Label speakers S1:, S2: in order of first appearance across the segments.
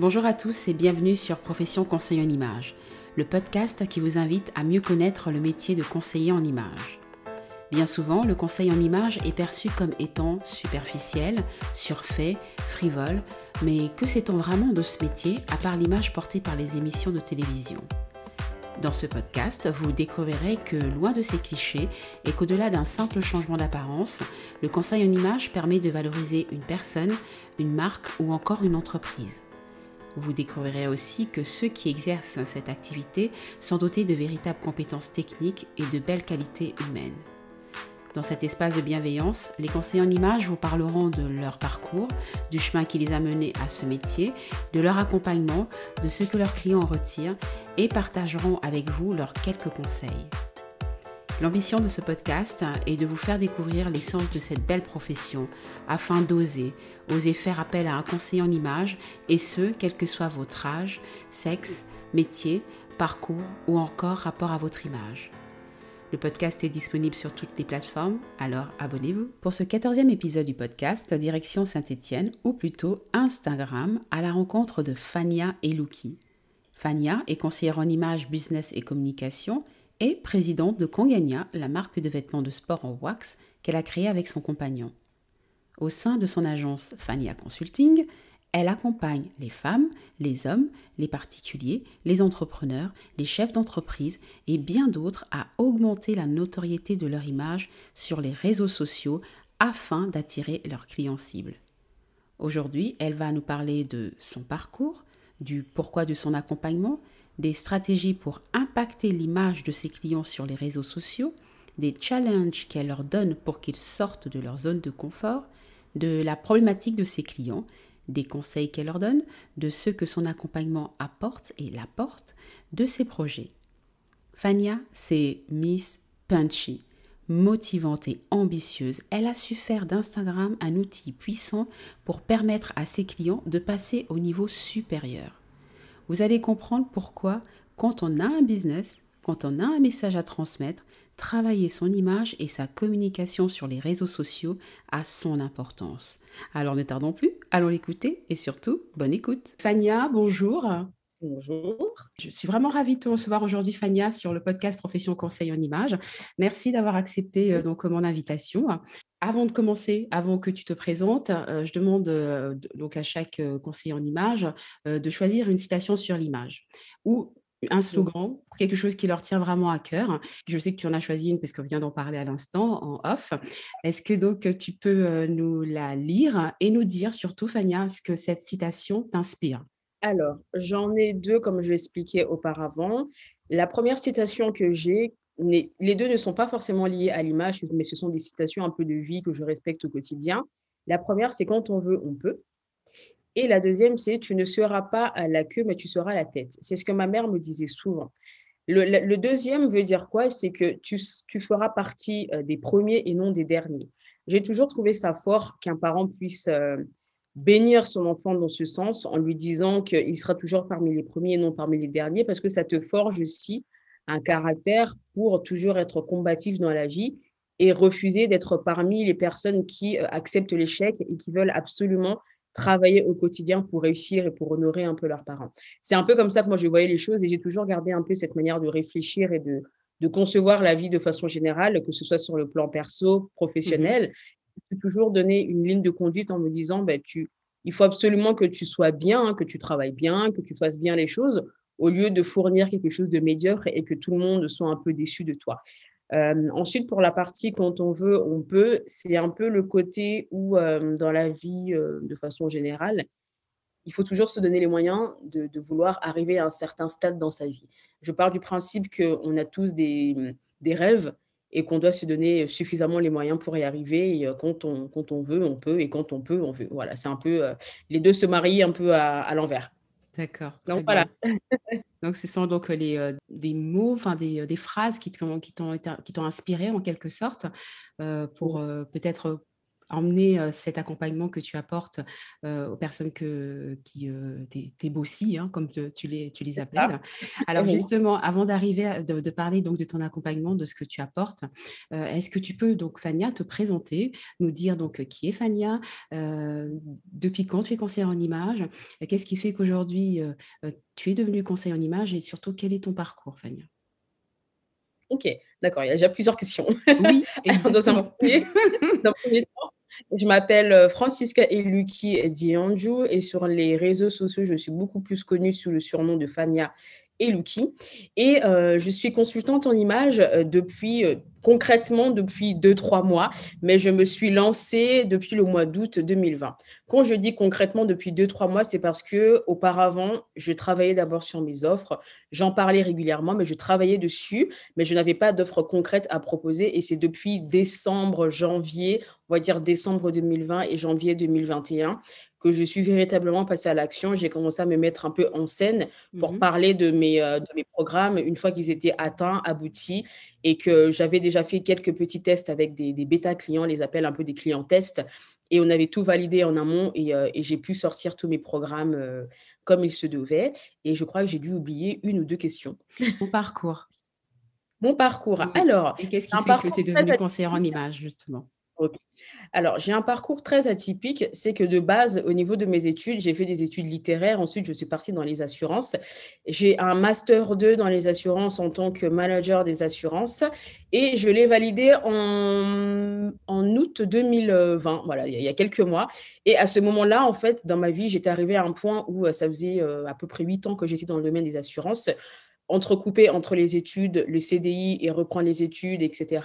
S1: Bonjour à tous et bienvenue sur Profession Conseil en Image, le podcast qui vous invite à mieux connaître le métier de conseiller en image. Bien souvent, le conseil en image est perçu comme étant superficiel, surfait, frivole, mais que sait-on vraiment de ce métier à part l'image portée par les émissions de télévision? Dans ce podcast, vous découvrirez que loin de ces clichés et qu'au-delà d'un simple changement d'apparence, le conseil en image permet de valoriser une personne, une marque ou encore une entreprise. Vous découvrirez aussi que ceux qui exercent cette activité sont dotés de véritables compétences techniques et de belles qualités humaines. Dans cet espace de bienveillance, les conseillers en images vous parleront de leur parcours, du chemin qui les a menés à ce métier, de leur accompagnement, de ce que leurs clients en retirent et partageront avec vous leurs quelques conseils. L'ambition de ce podcast est de vous faire découvrir l'essence de cette belle profession afin d'oser, oser faire appel à un conseiller en images et ce, quel que soit votre âge, sexe, métier, parcours ou encore rapport à votre image. Le podcast est disponible sur toutes les plateformes, alors abonnez-vous. Pour ce 14e épisode du podcast, direction Saint-Étienne, ou plutôt Instagram, à la rencontre de Fania et Luki. Fania est conseillère en images, business et communication et présidente de Congania, la marque de vêtements de sport en wax qu'elle a créée avec son compagnon. Au sein de son agence Fania Consulting, elle accompagne les femmes, les hommes, les particuliers, les entrepreneurs, les chefs d'entreprise et bien d'autres à augmenter la notoriété de leur image sur les réseaux sociaux afin d'attirer leurs clients cibles. Aujourd'hui, elle va nous parler de son parcours, du pourquoi de son accompagnement, des stratégies pour impacter l'image de ses clients sur les réseaux sociaux, des challenges qu'elle leur donne pour qu'ils sortent de leur zone de confort, de la problématique de ses clients, des conseils qu'elle leur donne, de ce que son accompagnement apporte et l'apporte, de ses projets. Fania, c'est Miss Punchy. Motivante et ambitieuse, elle a su faire d'Instagram un outil puissant pour permettre à ses clients de passer au niveau supérieur. Vous allez comprendre pourquoi, quand on a un business, quand on a un message à transmettre, travailler son image et sa communication sur les réseaux sociaux a son importance. Alors ne tardons plus, allons l'écouter et surtout, bonne écoute. Fania, bonjour.
S2: Bonjour.
S1: Je suis vraiment ravie de te recevoir aujourd'hui, Fania, sur le podcast Profession Conseil en Images. Merci d'avoir accepté euh, donc mon invitation. Avant de commencer, avant que tu te présentes, euh, je demande euh, donc à chaque euh, conseiller en image de choisir une citation sur l'image ou un slogan, quelque chose qui leur tient vraiment à cœur. Je sais que tu en as choisi une parce qu'on vient d'en parler à l'instant en off. Est-ce que donc tu peux nous la lire et nous dire surtout, Fania, ce que cette citation t'inspire?
S2: Alors, j'en ai deux, comme je l'ai expliqué auparavant. La première citation que j'ai, les deux ne sont pas forcément liés à l'image, mais ce sont des citations un peu de vie que je respecte au quotidien. La première, c'est quand on veut, on peut. Et la deuxième, c'est tu ne seras pas à la queue, mais tu seras à la tête. C'est ce que ma mère me disait souvent. Le, deuxième veut dire quoi? C'est que tu, feras partie euh, des premiers et non des derniers. J'ai toujours trouvé ça fort qu'un parent puisse euh, bénir son enfant dans ce sens en lui disant qu'il sera toujours parmi les premiers et non parmi les derniers, parce que ça te forge aussi un caractère pour toujours être combatif dans la vie et refuser d'être parmi les personnes qui euh, acceptent l'échec et qui veulent absolument travailler au quotidien pour réussir et pour honorer un peu leurs parents. C'est un peu comme ça que moi je voyais les choses et j'ai toujours gardé un peu cette manière de réfléchir et de, de concevoir la vie de façon générale, que ce soit sur le plan perso, professionnel. Mmh toujours donner une ligne de conduite en me disant, ben, tu, il faut absolument que tu sois bien, que tu travailles bien, que tu fasses bien les choses au lieu de fournir quelque chose de médiocre et que tout le monde soit un peu déçu de toi. Euh, ensuite, pour la partie quand on veut, on peut, c'est un peu le côté où, euh, dans la vie, euh, de façon générale, il faut toujours se donner les moyens de, vouloir arriver à un certain stade dans sa vie. Je pars du principe qu'on a tous des, rêves et qu'on doit se donner suffisamment les moyens pour y arriver. Et quand, on, quand on veut, on peut, et quand on peut, on veut. Voilà, c'est un peu, les deux se marient un peu à l'envers.
S1: D'accord. Donc voilà. donc ce sont donc les, euh, des mots, enfin des, euh, des, phrases qui t'ont qui t'ont inspiré en quelque sorte euh, pour peut-être emmener cet accompagnement que tu apportes aux personnes que, qui, tes, hein, comme tu, les, tu les appelles. Alors justement, avant d'arriver de, de, parler donc de ton accompagnement, de ce que tu apportes, est-ce que tu peux donc Fania te présenter, nous dire donc qui est Fania, depuis quand tu es conseillère en image, qu'est-ce qui fait qu'aujourd'hui tu es devenue conseillère en image et surtout quel est ton parcours, Fania?
S2: Ok, d'accord, il y a déjà plusieurs questions.
S1: Oui,
S2: dans un premier, dans premier temps, je m'appelle euh, Francisca Eluki Dianju et sur les réseaux sociaux, je suis beaucoup plus connue sous le surnom de Fania Eluki. Et euh, je suis consultante en images euh, depuis concrètement depuis deux, trois mois, mais je me suis lancée depuis le mois d'août 2020. Quand je dis concrètement depuis deux, trois mois, c'est parce que auparavant, je travaillais d'abord sur mes offres. J'en parlais régulièrement, mais je travaillais dessus, mais je n'avais pas d'offres concrètes à proposer. Et c'est depuis décembre, janvier, on va dire décembre 2020 et janvier 2021 que je suis véritablement passée à l'action. J'ai commencé à me mettre un peu en scène pour mmh parler de mes, euh, de mes programmes une fois qu'ils étaient atteints, aboutis et que j'avais déjà fait quelques petits tests avec des, des bêta clients, les appelle un peu des clients tests. Et on avait tout validé en amont et, euh, et j'ai pu sortir tous mes programmes euh, comme il se devait. Et je crois que j'ai dû oublier une ou deux questions.
S1: Mon parcours.
S2: Mon parcours. Alors,
S1: et qu'est-ce qui fait que tu es devenue conseillère en image, justement?
S2: Alors, j'ai un parcours très atypique. C'est que de base, au niveau de mes études, j'ai fait des études littéraires. Ensuite, je suis partie dans les assurances. J'ai un master 2 dans les assurances en tant que manager des assurances. Et je l'ai validé en, en août 2020, voilà, il y a quelques mois. Et à ce moment-là, en fait, dans ma vie, j'étais arrivée à un point où euh, ça faisait euh, à peu près huit ans que j'étais dans le domaine des assurances entrecoupé entre les études, le CDI et reprendre les études, etc.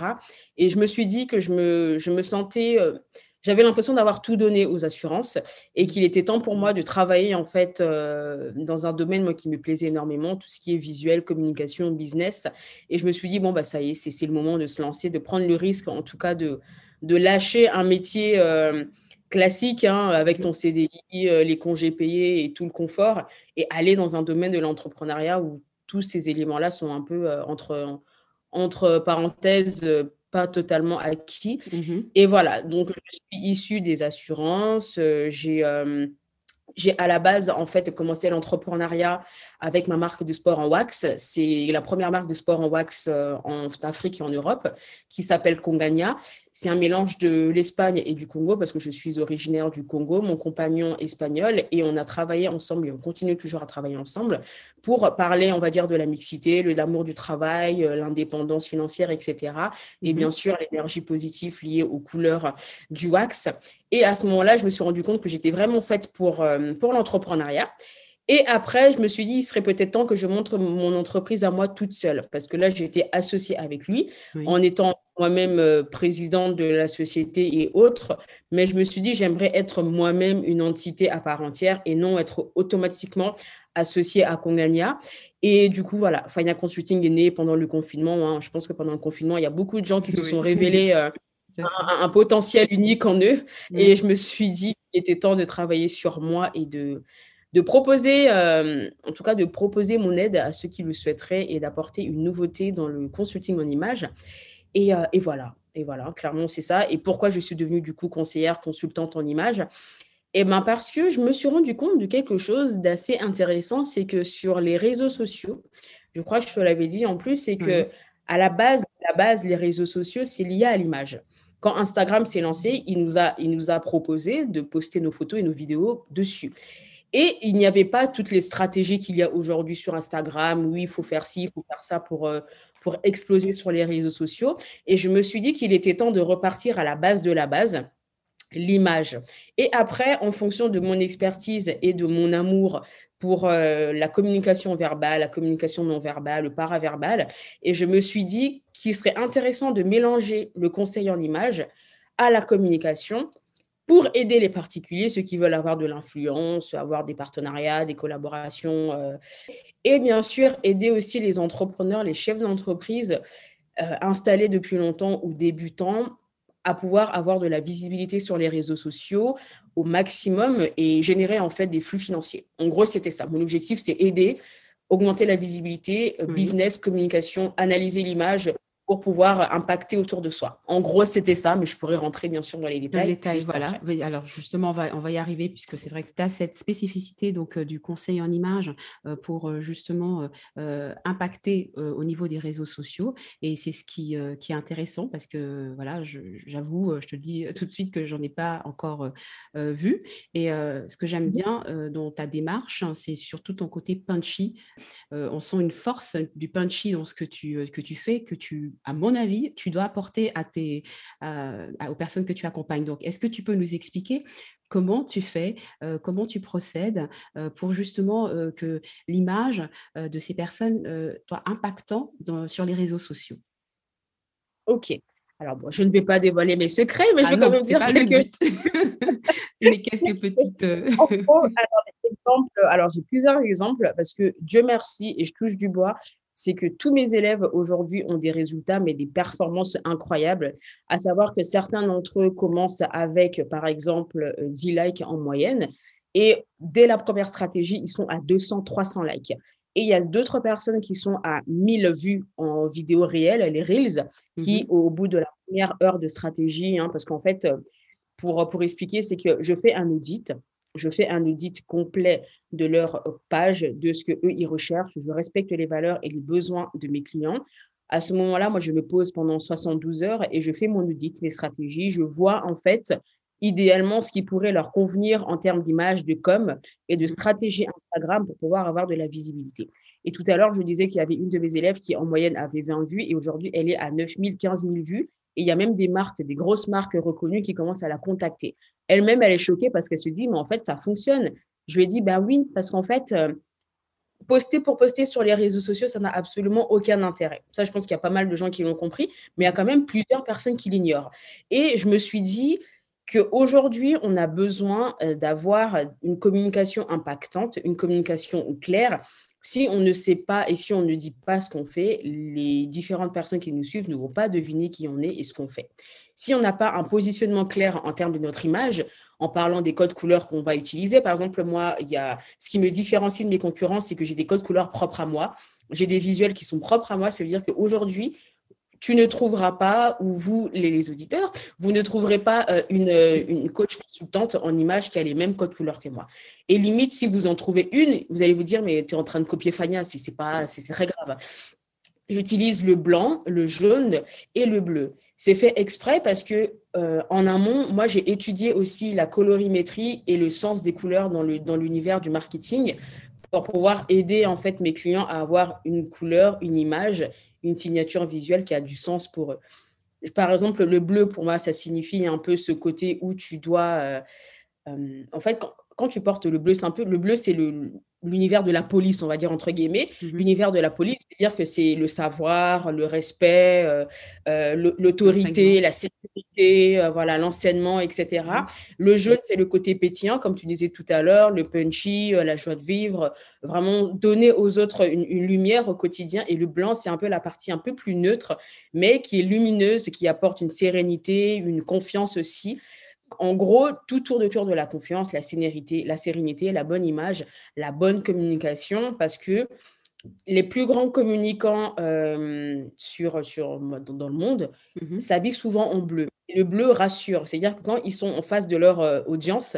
S2: Et je me suis dit que je me, je me sentais, euh, j'avais l'impression d'avoir tout donné aux assurances et qu'il était temps pour moi de travailler en fait euh, dans un domaine moi, qui me plaisait énormément, tout ce qui est visuel, communication, business. Et je me suis dit, bon, bah, ça y est, c'est le moment de se lancer, de prendre le risque, en tout cas, de, de lâcher un métier. Euh, classique, hein, avec ton CDI, les congés payés et tout le confort, et aller dans un domaine de l'entrepreneuriat où tous ces éléments-là sont un peu euh, entre, entre parenthèses, euh, pas totalement acquis. Mmh Et voilà, donc je suis issue des assurances. Euh, j'ai j'ai à la base en fait commencé l'entrepreneuriat avec ma marque de sport en wax. C'est la première marque de sport en wax en Afrique et en Europe qui s'appelle Congania. C'est un mélange de l'Espagne et du Congo parce que je suis originaire du Congo, mon compagnon espagnol, et on a travaillé ensemble et on continue toujours à travailler ensemble pour parler, on va dire, de la mixité, de l'amour du travail, euh, l'indépendance financière, etc. Et mhm. bien sûr, l'énergie positive liée aux couleurs du wax. Et à ce moment-là, je me suis rendu compte que j'étais vraiment faite pour, euh, pour l'entrepreneuriat. Et après, je me suis dit, il serait peut-être temps que je montre mon entreprise à moi toute seule, parce que là, j'étais associée avec lui, en étant moi-même euh, présidente de la société et autres. Mais je me suis dit, j'aimerais être moi-même une entité à part entière et non être automatiquement associée à Congania. Et du coup, voilà, Fania Consulting est né pendant le confinement. Hein. Je pense que pendant le confinement, il y a beaucoup de gens qui se sont révélés euh, un, potentiel unique en eux. Et je me suis dit qu'il était temps de travailler sur moi et de de proposer, euh, en tout cas de proposer mon aide à ceux qui le souhaiteraient et d'apporter une nouveauté dans le consulting en image. Et, euh, et voilà, et voilà, clairement c'est ça. Et pourquoi je suis devenue du coup conseillère, consultante en image? Eh bien parce que je me suis rendu compte de quelque chose d'assez intéressant, c'est que sur les réseaux sociaux, je crois que je te l'avais dit en plus, c'est que à la base, la base, les réseaux sociaux, c'est lié à l'image. Quand Instagram s'est lancé, il nous, a, il nous a proposé de poster nos photos et nos vidéos dessus. Et il n'y avait pas toutes les stratégies qu'il y a aujourd'hui sur Instagram. Oui, il faut faire ci, il faut faire ça pour, euh, pour exploser sur les réseaux sociaux. Et je me suis dit qu'il était temps de repartir à la base de la base, l'image. Et après, en fonction de mon expertise et de mon amour pour euh, la communication verbale, la communication non verbale, le paraverbal, et je me suis dit qu'il serait intéressant de mélanger le conseil en image à la communication pour aider les particuliers, ceux qui veulent avoir de l'influence, avoir des partenariats, des collaborations, euh, et bien sûr aider aussi les entrepreneurs, les chefs d'entreprise euh, installés depuis longtemps ou débutants à pouvoir avoir de la visibilité sur les réseaux sociaux au maximum et générer en fait des flux financiers. En gros, c'était ça. Mon objectif, c'est aider, augmenter la visibilité, euh, business, communication, analyser l'image pour pouvoir impacter autour de soi. En gros, c'était ça, mais je pourrais rentrer bien sûr dans les détails.
S1: les détails, voilà. Alors justement, on va, on va y arriver puisque c'est vrai que tu as cette spécificité donc, euh, du conseil en image euh, pour euh, justement impacter au niveau des réseaux sociaux. Et c'est ce qui, qui, est intéressant parce que, voilà, j'avoue, je, te dis tout de suite que j'en ai pas encore vu. Et ce que j'aime mmh bien dans ta démarche, hein, c'est surtout ton côté punchy. on sent une force du punchy dans ce que tu, que tu fais, que tu à mon avis, tu dois apporter tes, aux personnes que tu accompagnes. Donc, est-ce que tu peux nous expliquer comment tu fais, euh, comment tu procèdes euh, pour justement euh, que l'image de ces personnes soit impactant sur les réseaux sociaux?
S2: Ok. Alors, bon, je ne vais pas dévoiler mes secrets, mais je ah vais quand même dire quelques...
S1: les quelques petites...
S2: alors, alors j'ai plusieurs exemples parce que Dieu merci, et je touche du bois, c'est que tous mes élèves aujourd'hui ont des résultats, mais des performances incroyables. À savoir que certains d'entre eux commencent avec, par exemple, 10 likes en moyenne. Et dès la première stratégie, ils sont à 200, 300 likes. Et il y a d'autres personnes qui sont à 1000 vues en vidéo réelle, les Reels, qui, mhm. au bout de la première heure de stratégie, hein, parce qu'en fait, pour, pour expliquer, c'est que je fais un audit je fais un audit complet de leur page, de ce qu'eux, ils recherchent. Je respecte les valeurs et les besoins de mes clients. À ce moment-là, moi, je me pose pendant 72 heures et je fais mon audit, mes stratégies. Je vois en fait idéalement ce qui pourrait leur convenir en termes d'image, de com et de stratégie Instagram pour pouvoir avoir de la visibilité. Et tout à l'heure, je disais qu'il y avait une de mes élèves qui, en moyenne, avait 20 vues et aujourd'hui, elle est à 9 000, 15 000 vues. Et il y a même des marques, des grosses marques reconnues qui commencent à la contacter. Elle-même, elle est choquée parce qu'elle se dit, mais en fait, ça fonctionne. Je lui ai dit, ben oui, parce qu'en fait, euh, poster pour poster sur les réseaux sociaux, ça n'a absolument aucun intérêt. Ça, je pense qu'il y a pas mal de gens qui l'ont compris, mais il y a quand même plusieurs personnes qui l'ignorent. Et je me suis dit qu'aujourd'hui, on a besoin euh, d'avoir une communication impactante, une communication claire. Si on ne sait pas et si on ne dit pas ce qu'on fait, les différentes personnes qui nous suivent ne vont pas deviner qui on est et ce qu'on fait. Si on n'a pas un positionnement clair en termes de notre image, en parlant des codes couleurs qu'on va utiliser, par exemple, moi, il y a, ce qui me différencie de mes concurrents, c'est que j'ai des codes couleurs propres à moi. J'ai des visuels qui sont propres à moi. Ça veut dire qu'aujourd'hui, tu ne trouveras pas, ou vous, les, auditeurs, vous ne trouverez pas euh, une, une, coach consultante en image qui a les mêmes codes couleurs que moi. Et limite, si vous en trouvez une, vous allez vous dire, mais tu es en train de copier Fania, c'est pas, c'est très grave. J'utilise le blanc, le jaune et le bleu. C'est fait exprès parce que euh, en amont, moi j'ai étudié aussi la colorimétrie et le sens des couleurs dans le dans l'univers du marketing pour pouvoir aider en fait mes clients à avoir une couleur, une image, une signature visuelle qui a du sens pour eux. Par exemple, le bleu pour moi ça signifie un peu ce côté où tu dois euh, euh, en fait quand, quand tu portes le bleu, c'est un peu le bleu, c'est le, l'univers de la police, on va dire entre guillemets. Mmh l'univers de la police, c'est-à-dire que c'est le savoir, le respect, euh, euh, l'autorité, la sécurité, euh, voilà, l'enseignement, etc. Mmh le jaune, c'est le côté pétillant, comme tu disais tout à l'heure, le punchy, la joie de vivre, vraiment donner aux autres une, une, lumière au quotidien. Et le blanc, c'est un peu la partie un peu plus neutre, mais qui est lumineuse, qui apporte une sérénité, une confiance aussi en gros, tout tourne autour de la confiance, la sérénité, la sérénité, la bonne image, la bonne communication, parce que les plus grands communicants euh, sur, sur, dans, le monde mmh s'habillent souvent en bleu. le bleu rassure, c'est-à-dire que quand ils sont en face de leur euh, audience,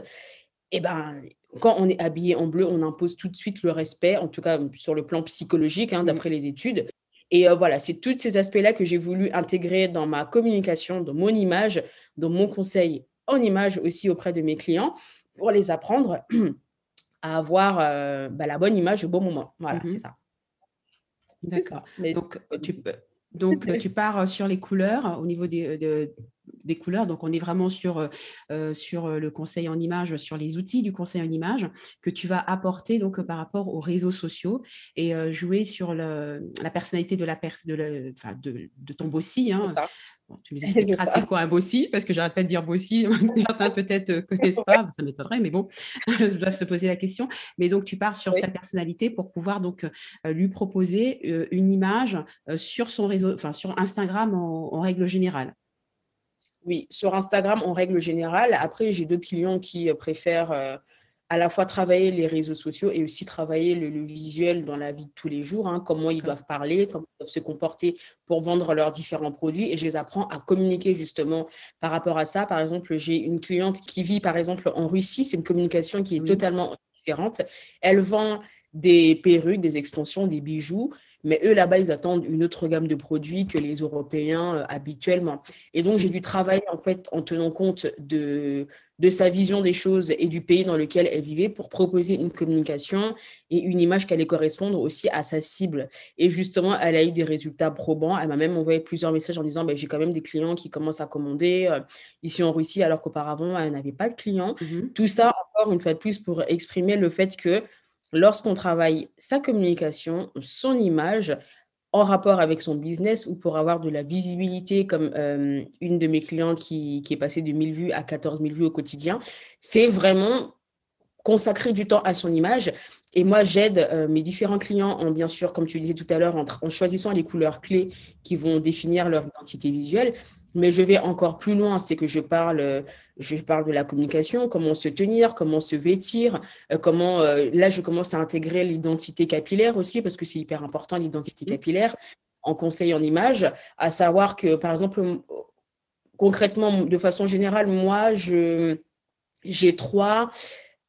S2: eh ben, quand on est habillé en bleu, on impose tout de suite le respect, en tout cas sur le plan psychologique, hein, mmh. d'après les études. Et euh, voilà, c'est tous ces aspects-là que j'ai voulu intégrer dans ma communication, dans mon image, dans mon conseil en image aussi auprès de mes clients pour les apprendre à avoir euh, bah, la bonne image au bon moment. Voilà, mmh c'est ça.
S1: D'accord. Donc, tu, donc tu pars sur les couleurs au niveau des, des couleurs. Donc, on est vraiment sur, euh, sur le conseil en image, sur les outils du conseil en image que tu vas apporter donc, par rapport aux réseaux sociaux et jouer sur le, la personnalité de, la de, de, de, ton bossi. Hein, tu me expliqueras c'est quoi un bossi, parce que j'arrête pas de dire bossi, certains peut-être ne connaissent pas, ça m'étonnerait, mais bon, je dois se poser la question. Mais donc, tu pars sur sa personnalité pour pouvoir donc euh, lui proposer euh, une image euh, sur son réseau, enfin sur Instagram en, règle générale.
S2: Oui, sur Instagram en règle générale. Après, j'ai d'autres clients qui préfèrent à la fois travailler les réseaux sociaux et aussi travailler le, visuel dans la vie de tous les jours, hein, comment ils doivent parler, comment ils doivent se comporter pour vendre leurs différents produits. Et je les apprends à communiquer justement par rapport à ça. Par exemple, j'ai une cliente qui vit par exemple en Russie, c'est une communication qui est totalement différente. Elle vend des perruques, des extensions, des bijoux, mais eux, là-bas, ils attendent une autre gamme de produits que les Européens euh, habituellement. Et donc, j'ai dû travailler, en fait, en tenant compte de, de sa vision des choses et du pays dans lequel elle vivait pour proposer une communication et une image qui allait correspondre aussi à sa cible. Et justement, elle a eu des résultats probants. Elle m'a même envoyé plusieurs messages en disant ben, J'ai quand même des clients qui commencent à commander euh, ici en Russie, alors qu'auparavant, elle n'avait pas de clients. Mmh Tout ça, encore une fois de plus, pour exprimer le fait que lorsqu'on travaille sa communication, son image, en rapport avec son business ou pour avoir de la visibilité, comme euh, une de mes clientes qui, est passée de 1000 vues à 14 000 vues au quotidien, c'est vraiment consacrer du temps à son image. Et moi, j'aide euh, mes différents clients en, bien sûr, comme tu disais tout à l'heure, en, choisissant les couleurs clés qui vont définir leur identité visuelle. Mais je vais encore plus loin, c'est que je parle je parle de la communication, comment se tenir, comment se vêtir, euh, comment, euh, là, je commence à intégrer l'identité capillaire aussi, parce que c'est hyper important, l'identité mmh. capillaire, en conseil en image, à savoir que, par exemple, concrètement, de façon générale, moi, je, j'ai trois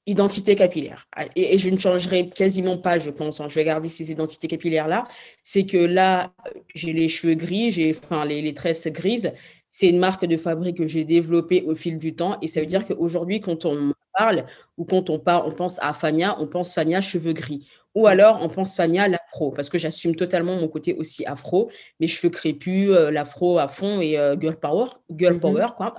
S2: identités capillaires. Ah, et, je ne changerai quasiment pas, je pense. Hein. je vais garder ces identités capillaires-là. C'est que là, j'ai les cheveux gris, j'ai enfin, les, les tresses grises. C'est une marque de fabrique que j'ai développée au fil du temps. Et ça veut dire qu'aujourd'hui, quand on parle ou quand on, parle, on pense à Fania, on pense Fania cheveux gris. Ou alors, on pense Fania l'afro, parce que j'assume totalement mon côté aussi afro, mes cheveux crépus, euh, l'afro à fond et euh, girl power, girl power, quoi.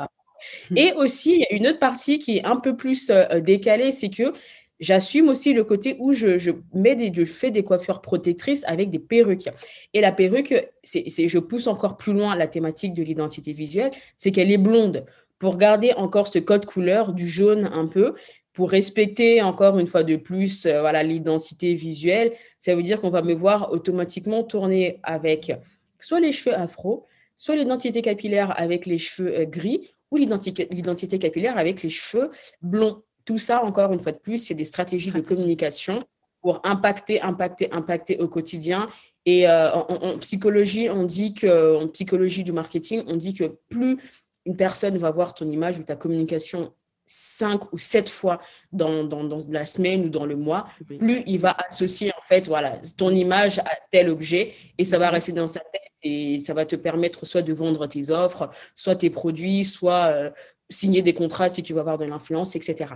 S2: Mm-hmm. Et aussi, il y a une autre partie qui est un peu plus euh, décalée, c'est que J'assume aussi le côté où je, mets des, je fais des coiffures protectrices avec des perruques. Et la perruque, je pousse encore plus loin la thématique de l'identité visuelle, c'est qu'elle est blonde pour garder encore ce code couleur du jaune un peu, pour respecter encore une fois de plus euh, l'identité visuelle. Ça veut dire qu'on va me voir automatiquement tourner avec soit les cheveux afro, soit l'identité capillaire avec les cheveux euh, gris ou l'identité capillaire avec les cheveux blonds. Tout ça, encore une fois de plus, c'est des stratégies de communication pour impacter, impacter, impacter au quotidien. Et euh, en, psychologie, on dit que, en psychologie du marketing, on dit que plus une personne va voir ton image ou ta communication cinq ou sept fois dans, dans, dans, la semaine ou dans le mois, plus il va associer en fait voilà, ton image à tel objet et ça va rester dans sa tête et ça va te permettre soit de vendre tes offres, soit tes produits, soit euh, signer des contrats si tu veux avoir de l'influence, etc.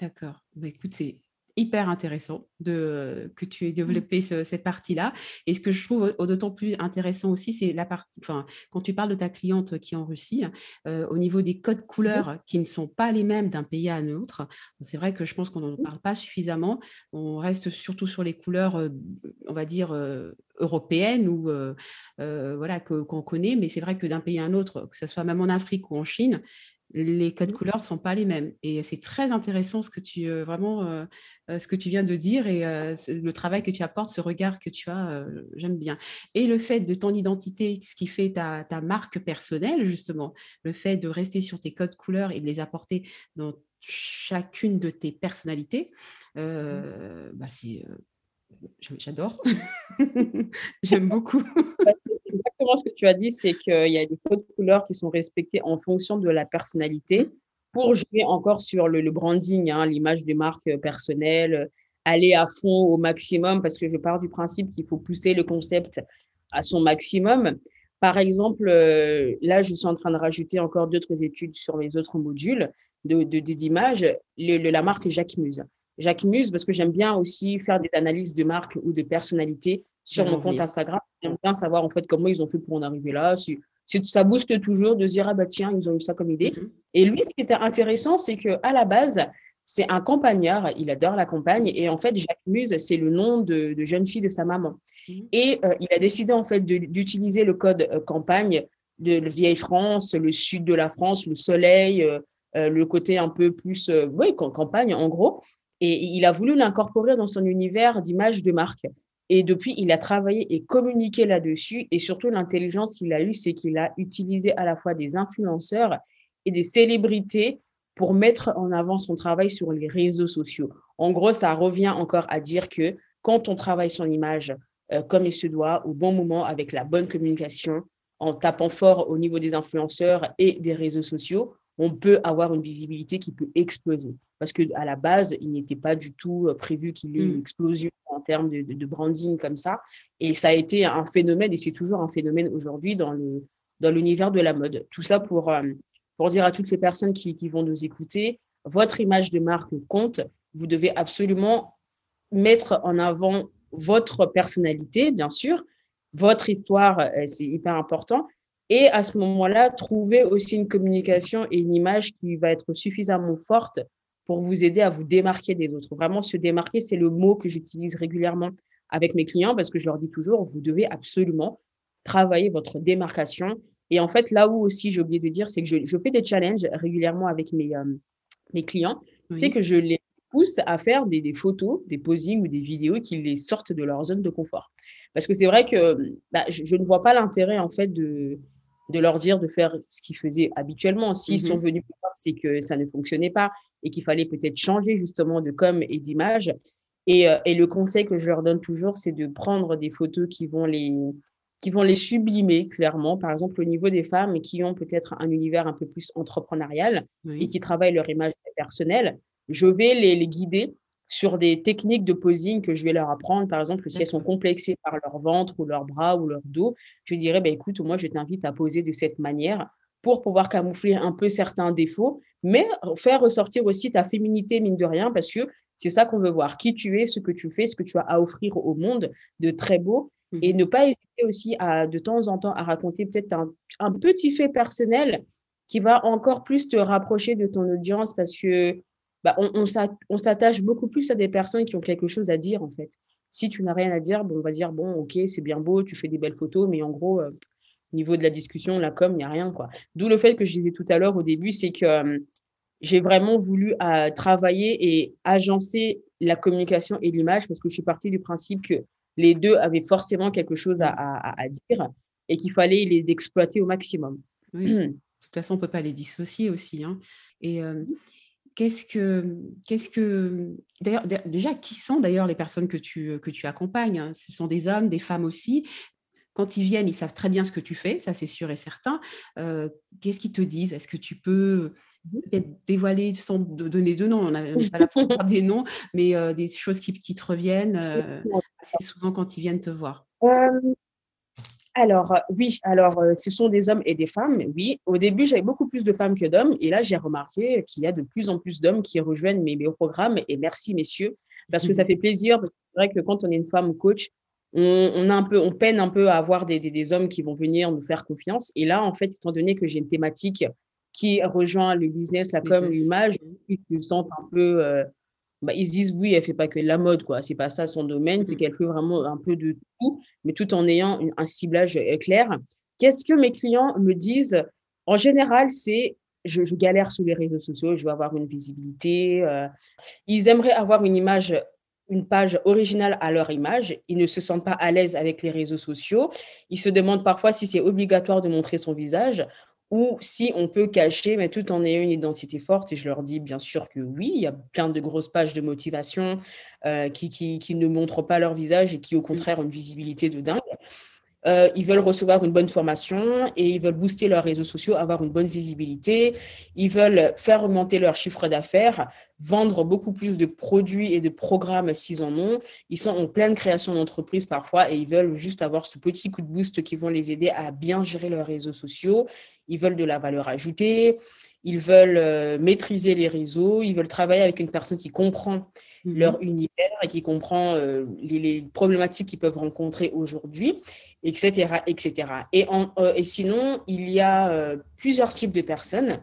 S1: D'accord. Bah, écoute, c'est hyper intéressant de, que tu aies mmh. développé cette partie-là. Et ce que je trouve d'autant plus intéressant aussi, c'est la partie, enfin, quand tu parles de ta cliente qui est en Russie, euh, au niveau des codes mmh couleurs qui ne sont pas les mêmes d'un pays à un autre, c'est vrai que je pense qu'on n'en mmh. parle pas suffisamment. On reste surtout sur les couleurs, euh, on va dire, euh, européennes ou voilà, qu'on connaît, mais c'est vrai que d'un pays à un autre, que ce soit même en Afrique ou en Chine, les codes mmh. couleurs ne sont pas les mêmes. Et c'est très intéressant ce que tu euh, vraiment euh, euh, ce que tu viens de dire et le travail que tu apportes, ce regard que tu as, j'aime bien. Et le fait de ton identité, ce qui fait ta, marque personnelle, justement, le fait de rester sur tes codes couleurs et de les apporter dans chacune de tes personnalités, mmh. bah c'est J'adore. J'aime beaucoup.
S2: Exactement ce que tu as dit, c'est qu'il y a des codes couleurs qui sont respectés en fonction de la personnalité pour jouer encore sur le, branding, hein, l'image de marque personnelle, aller à fond au maximum parce que je pars du principe qu'il faut pousser le concept à son maximum. Par exemple, euh, là, je suis en train de rajouter encore d'autres études sur les autres modules d'image. De, de, la marque Jacques Muse. Jacques Muse, parce que j'aime bien aussi faire des analyses de marque ou de personnalité sur mon compte Instagram. J'aime bien savoir en fait comment ils ont fait pour en arriver là. Si, ça booste toujours de dire ah bah tiens ils ont eu ça comme idée. Mhm. Et lui, ce qui était intéressant, c'est que à la base c'est un campagnard, il adore la campagne et en fait Jacques Muse c'est le nom de, jeune fille de sa maman. Mhm. Et euh, il a décidé en fait d'utiliser le code euh, campagne de vieille France, le sud de la France, le soleil, euh, le côté un peu plus oui campagne en gros. Et il a voulu l'incorporer dans son univers d'image de marque. Et depuis, il a travaillé et communiqué là-dessus. Et surtout, l'intelligence qu'il a eue, c'est qu'il a utilisé à la fois des influenceurs et des célébrités pour mettre en avant son travail sur les réseaux sociaux. En gros, ça revient encore à dire que quand on travaille son image euh, comme il se doit, au bon moment, avec la bonne communication, en tapant fort au niveau des influenceurs et des réseaux sociaux, on peut avoir une visibilité qui peut exploser. Parce qu'à la base, il n'était pas du tout euh, prévu qu'il y ait une mm. explosion en termes de, branding comme ça. Et ça a été un phénomène, et c'est toujours un phénomène aujourd'hui dans le dans l'univers de la mode. Tout ça pour, euh, pour dire à toutes les personnes qui, vont nous écouter, votre image de marque compte. Vous devez absolument mettre en avant votre personnalité, bien sûr, votre histoire, euh, c'est hyper important, et à ce moment-là, trouver aussi une communication et une image qui va être suffisamment forte pour vous aider à vous démarquer des autres. Vraiment, se démarquer, c'est le mot que j'utilise régulièrement avec mes clients parce que je leur dis toujours, vous devez absolument travailler votre démarcation. Et en fait, là où aussi j'ai oublié de dire, c'est que je, fais des challenges régulièrement avec mes, euh, mes clients. C'est que je les pousse à faire des, des, photos, des posings ou des vidéos qui les sortent de leur zone de confort. Parce que c'est vrai que bah, je, ne vois pas l'intérêt en fait de, de leur dire de faire ce qu'ils faisaient habituellement. S'ils mmh sont venus pour c'est que ça ne fonctionnait pas et qu'il fallait peut-être changer justement de com et d'image. Et, euh, et, le conseil que je leur donne toujours, c'est de prendre des photos qui vont les qui vont les sublimer clairement, par exemple au niveau des femmes qui ont peut-être un univers un peu plus entrepreneurial et qui travaillent leur image personnelle. Je vais les, les guider sur des techniques de posing que je vais leur apprendre. Par exemple, si elles sont complexées par leur ventre ou leur bras ou leur dos, je dirais, bah, écoute, moi, je t'invite à poser de cette manière pour pouvoir camoufler un peu certains défauts, mais faire ressortir aussi ta féminité, mine de rien, parce que c'est ça qu'on veut voir, qui tu es, ce que tu fais, ce que tu as à offrir au monde de très beau, et mmh ne pas hésiter aussi à, de temps en temps, à raconter peut-être un, un petit fait personnel qui va encore plus te rapprocher de ton audience parce que bah, on, s'attache beaucoup plus à des personnes qui ont quelque chose à dire, en fait. Si tu n'as rien à dire, bon, on va dire, bon, ok, c'est bien beau, tu fais des belles photos, mais en gros, euh, au niveau de la discussion, la com, il n'y a rien, quoi. D'où le fait que je disais tout à l'heure au début, c'est que euh, j'ai vraiment voulu euh, travailler et agencer la communication et l'image parce que je suis partie du principe que les deux avaient forcément quelque chose à, dire et qu'il fallait les exploiter au maximum.
S1: Oui. de toute façon, on ne peut pas les dissocier aussi. Hein. Et qu'est-ce que, qu'est-ce que, d'ailleurs, déjà, qui sont d'ailleurs les personnes que tu, que tu accompagnes hein? Ce sont des hommes, des femmes aussi. Quand ils viennent, ils savent très bien ce que tu fais, ça c'est sûr et certain. Euh, qu'est-ce qu'ils te disent? Est-ce que tu peux peut-être dévoiler sans donner de noms On n'est pas là pour dire des noms, mais euh, des choses qui, qui te reviennent euh, assez souvent quand ils viennent te voir.
S2: Alors, euh, oui, alors euh, ce sont des hommes et des femmes, oui. Au début, j'avais beaucoup plus de femmes que d'hommes, et là, j'ai remarqué qu'il y a de plus en plus d'hommes qui rejoignent mes, mes programmes, et merci, messieurs, parce que ça fait plaisir. C'est vrai que quand on est une femme coach, on, a un peu, on peine un peu à avoir des, des, hommes qui vont venir nous faire confiance. Et là, en fait, étant donné que j'ai une thématique qui rejoint le business, la com, l'image, ils se sentent un peu euh, bah, ils se disent oui, elle fait pas que la mode, quoi. C'est pas ça son domaine, c'est mmh. qu'elle fait vraiment un peu de tout, mais tout en ayant un ciblage euh, clair. Qu'est-ce que mes clients me disent? En général, c'est je, galère sur les réseaux sociaux, je veux avoir une visibilité. Euh. ils aimeraient avoir une image, une page originale à leur image. Ils ne se sentent pas à l'aise avec les réseaux sociaux. Ils se demandent parfois si c'est obligatoire de montrer son visage ou si on peut cacher, mais tout en ayant une identité forte. Et je leur dis bien sûr que oui, il y a plein de grosses pages de motivation euh, qui, qui, qui, ne montrent pas leur visage et qui, au mmh. contraire, ont une visibilité de dingue. Euh, ils veulent recevoir une bonne formation et ils veulent booster leurs réseaux sociaux, avoir une bonne visibilité. Ils veulent faire augmenter leur chiffre d'affaires, vendre beaucoup plus de produits et de programmes s'ils en ont. Ils sont en pleine création d'entreprise parfois et ils veulent juste avoir ce petit coup de boost qui vont les aider à bien gérer leurs réseaux sociaux. Ils veulent de la valeur ajoutée. Ils veulent euh, maîtriser les réseaux. Ils veulent travailler avec une personne qui comprend mmh leur univers et qui comprend euh, les, les, problématiques qu'ils peuvent rencontrer aujourd'hui etc. etc. Et, euh, et sinon, il y a euh, plusieurs types de personnes,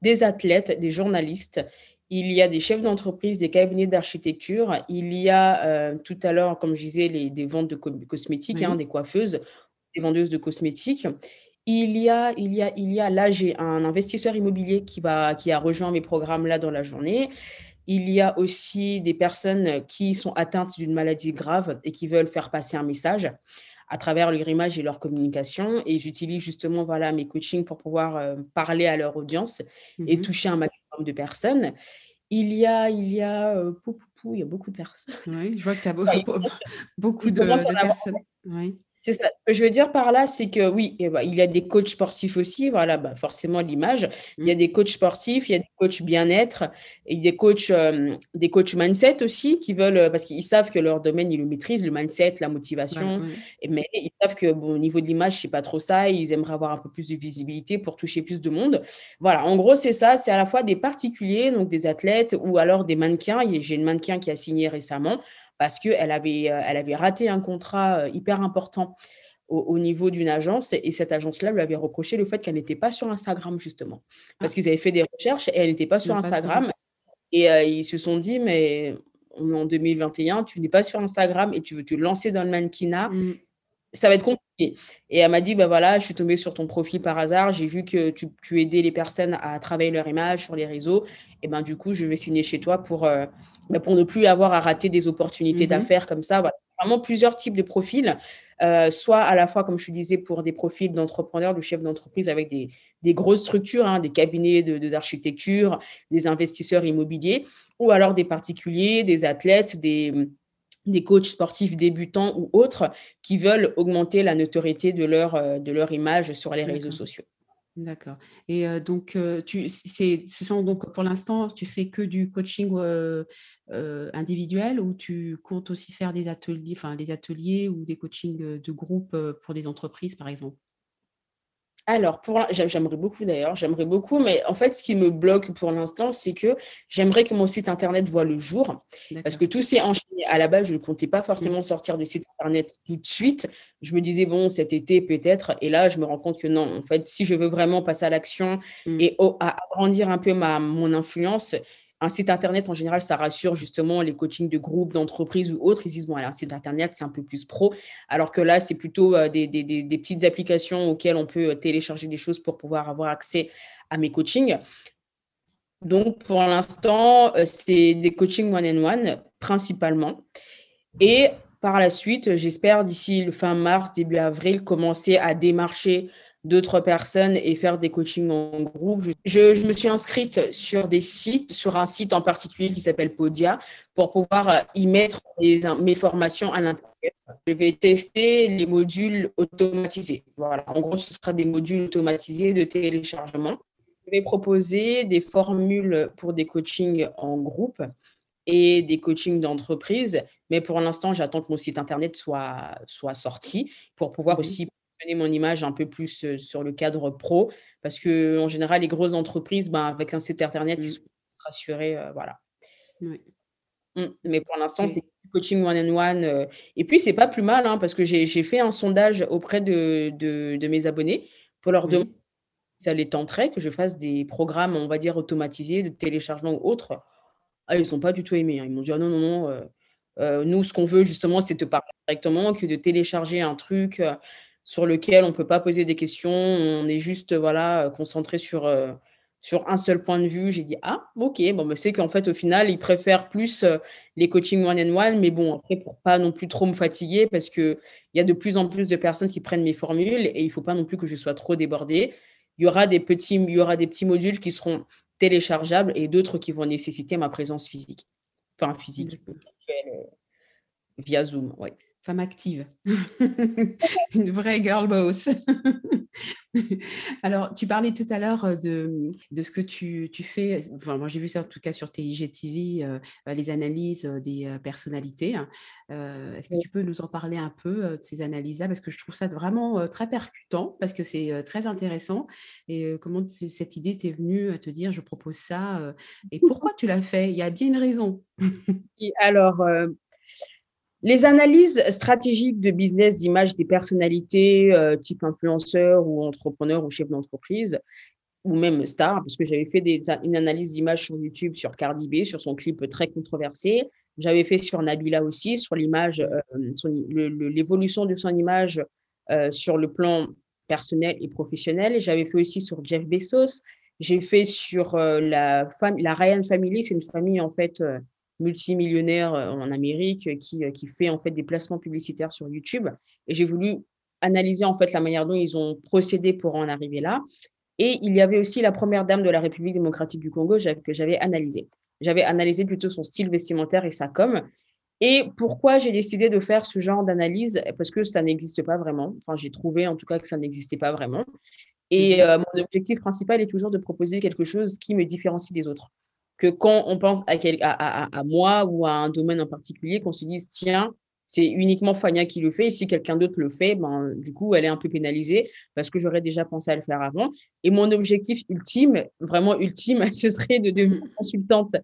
S2: des athlètes, des journalistes, il y a des chefs d'entreprise, des cabinets d'architecture, il y a tout à l'heure, comme je disais, les, des ventes de cosmétiques, hein, des coiffeuses, des vendeuses de cosmétiques. Il y a, il y a, il y a, là, j'ai un investisseur immobilier qui, va, qui a rejoint mes programmes là dans la journée. Il y a aussi des personnes qui sont atteintes d'une maladie grave et qui veulent faire passer un message. à travers leur image et leur communication. Et j'utilise justement voilà, mes coachings pour pouvoir parler à leur audience et mmh toucher un maximum de personnes. Il y a, il y a, il y a beaucoup de personnes.
S1: Oui, je vois que tu as beaucoup, beaucoup de, de personnes. Oui.
S2: C'est ça. Ce que je veux dire par là, c'est que oui, eh ben, il y a des coachs sportifs aussi, voilà, bah, forcément l'image. Il y a mmh. des coachs sportifs, il y a des coachs bien-être, et des coachs, euh, des coachs mindset aussi qui veulent, euh, parce qu'ils savent que leur domaine, ils le maîtrisent, le mindset, la motivation. mais ils savent que bon, au niveau de l'image, c'est pas trop ça. ils aimeraient avoir un peu plus de visibilité pour toucher plus de monde. Voilà, en gros, c'est ça. C'est à la fois des particuliers, donc des athlètes, ou alors des mannequins. J'ai une mannequin qui a signé récemment parce qu'elle avait, euh, elle avait raté un contrat euh, hyper important au, niveau d'une agence et cette agence-là lui avait reproché le fait qu'elle n'était pas sur Instagram justement. Parce ah. qu'ils avaient fait des recherches et elle n'était pas sur Instagram et euh, ils se sont dit mais en 2021 tu n'es pas sur Instagram et tu veux te lancer dans le mannequinat. Mmh. ça va être compliqué. Et elle m'a dit bah voilà je suis tombée sur ton profil par hasard j'ai vu que tu, tu, aidais les personnes à travailler leur image sur les réseaux. Et ben du coup je vais signer chez toi pour bah, pour ne plus avoir à rater des opportunités mmh d'affaires comme ça. Voilà. Vraiment plusieurs types de profils, euh, soit à la fois, comme je disais, pour des profils d'entrepreneurs, de chefs d'entreprise avec des, des, grosses structures, hein, des cabinets d'architecture, de, des investisseurs immobiliers, ou alors des particuliers, des athlètes, des, des coachs sportifs débutants ou autres qui veulent augmenter la notoriété de leur, euh, de leur image sur les réseaux sociaux.
S1: D'accord. Et donc, tu, c'est, ce sont donc pour l'instant, tu fais que du coaching individuel ou tu comptes aussi faire des ateliers, enfin des ateliers ou des coachings de groupe pour des entreprises, par exemple?
S2: Alors, pour, j'aimerais beaucoup d'ailleurs, j'aimerais beaucoup, mais en fait, ce qui me bloque pour l'instant, c'est que j'aimerais que mon site internet voit le jour, parce que tout s'est enchaîné. À la base, je ne comptais pas forcément sortir du site internet tout de suite. Je me disais, bon, cet été peut-être, et là, je me rends compte que non, en fait, si je veux vraiment passer à l'action mmh. et agrandir un peu ma, mon influence, un site internet, en général, ça rassure justement les coachings de groupe, d'entreprise ou autres. Ils disent, bon, un site internet, c'est un peu plus pro. Alors que là, c'est plutôt euh, des, petites applications auxquelles on peut euh, télécharger des choses pour pouvoir avoir accès à mes coachings. Donc, pour l'instant, euh, c'est des coachings one-on-one principalement. Et par la suite, j'espère d'ici le fin mars, début avril, commencer à démarcher d'autres personnes et faire des coachings en groupe. Je, me suis inscrite sur des sites, sur un site en particulier qui s'appelle Podia, pour pouvoir euh, y mettre mes formations à l'intérieur. Je vais tester les modules automatisés. Voilà, en gros, ce sera des modules automatisés de téléchargement. Je vais proposer des formules pour des coachings en groupe et des coachings d'entreprise. Mais pour l'instant, j'attends que mon site internet soit, soit sorti pour pouvoir mmh aussi mon image un peu plus sur le cadre pro, parce que en général, les grosses entreprises, ben, avec un site internet, ils mmh. sont rassurés, voilà. Mmh. Mais pour l'instant, c'est coaching one-on-one. et puis, c'est pas plus mal, hein, parce que j'ai fait un sondage auprès de, de, mes abonnés pour leur demander si ça les tenterait que je fasse des programmes, on va dire, automatisés de téléchargement ou autres. Ah, ils sont pas du tout aimés. Hein. Ils m'ont dit, «Ah non, non, non. nous, ce qu'on veut, justement, c'est te parler directement que de télécharger un truc sur lequel on ne peut pas poser des questions, on est juste voilà, concentré sur, euh, sur un seul point de vue. J'ai dit, ah, ok, bon, mais c'est qu'en fait, au final, ils préfèrent plus euh, les coachings one-on-one, mais bon, après, pour pas non plus trop me fatiguer, parce qu'il y a de plus en plus de personnes qui prennent mes formules et il ne faut pas non plus que je sois trop débordée. Il y aura des petits, il y aura des petits modules qui seront téléchargeables et d'autres qui vont nécessiter ma présence physique. Enfin, physique, euh, via Zoom, oui
S1: femme active, une vraie girl boss. Alors, tu parlais tout à l'heure de, de, ce que tu, tu fais. Enfin, moi, j'ai vu ça en tout cas sur tes IGTV, euh, les analyses des personnalités. Est-ce que tu peux nous en parler un peu de ces analyses-là? Parce que je trouve ça vraiment très percutant, parce que c'est très intéressant. Et comment cette idée t'est venue à te dire, je propose ça Et pourquoi tu l'as fait? Il y a bien une raison.
S2: alors, les analyses stratégiques de business d'image des personnalités euh, type influenceurs ou entrepreneurs ou chefs d'entreprise, ou même star, parce que j'avais fait une analyse d'image sur YouTube sur Cardi B, sur son clip très controversé. J'avais fait sur Nabila aussi, sur l'image, euh, l'évolution de son image euh, sur le plan personnel et professionnel. J'avais fait aussi sur Jeff Bezos. J'ai fait sur la, la Ryan Family, c'est une famille en fait multimillionnaire en Amérique qui, qui fait en fait des placements publicitaires sur YouTube. Et j'ai voulu analyser en fait la manière dont ils ont procédé pour en arriver là. Et il y avait aussi la première dame de la République démocratique du Congo que j'avais analysée. J'avais analysé plutôt son style vestimentaire et sa com. Et pourquoi j'ai décidé de faire ce genre d'analyse? Parce que ça n'existe pas vraiment. Enfin, j'ai trouvé en tout cas que ça n'existait pas vraiment. Et euh, mon objectif principal est toujours de proposer quelque chose qui me différencie des autres. Que quand on pense à, à, à moi ou à un domaine en particulier, qu'on se dise, tiens, c'est uniquement Fania qui le fait. Et si quelqu'un d'autre le fait, ben, du coup, elle est un peu pénalisée parce que j'aurais déjà pensé à le faire avant. Et mon objectif ultime, vraiment ultime, ce serait de devenir consultante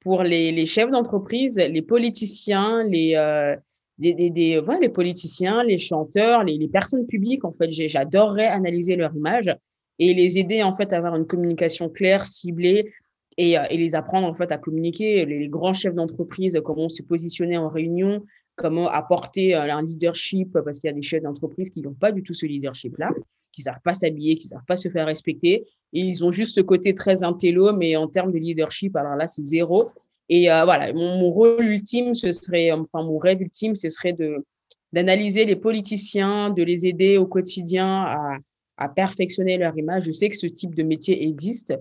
S2: pour les, chefs d'entreprise, les politiciens, les, euh, des, les politiciens, les chanteurs, les, personnes publiques. En fait, j'adorerais analyser leur image et les aider en fait à avoir une communication claire, ciblée, et, euh, et, les apprendre en fait à communiquer. Les, grands chefs d'entreprise, comment se positionner en réunion, comment apporter euh, un leadership, parce qu'il y a des chefs d'entreprise qui n'ont pas du tout ce leadership-là, qui ne savent pas s'habiller, qui ne savent pas se faire respecter. Et ils ont juste ce côté très intello, mais en termes de leadership, alors là, c'est zéro. Et euh, voilà, mon, rôle ultime, ce serait, enfin, mon rêve ultime, ce serait de d'analyser les politiciens, de les aider au quotidien à, à perfectionner leur image. Je sais que ce type de métier existe,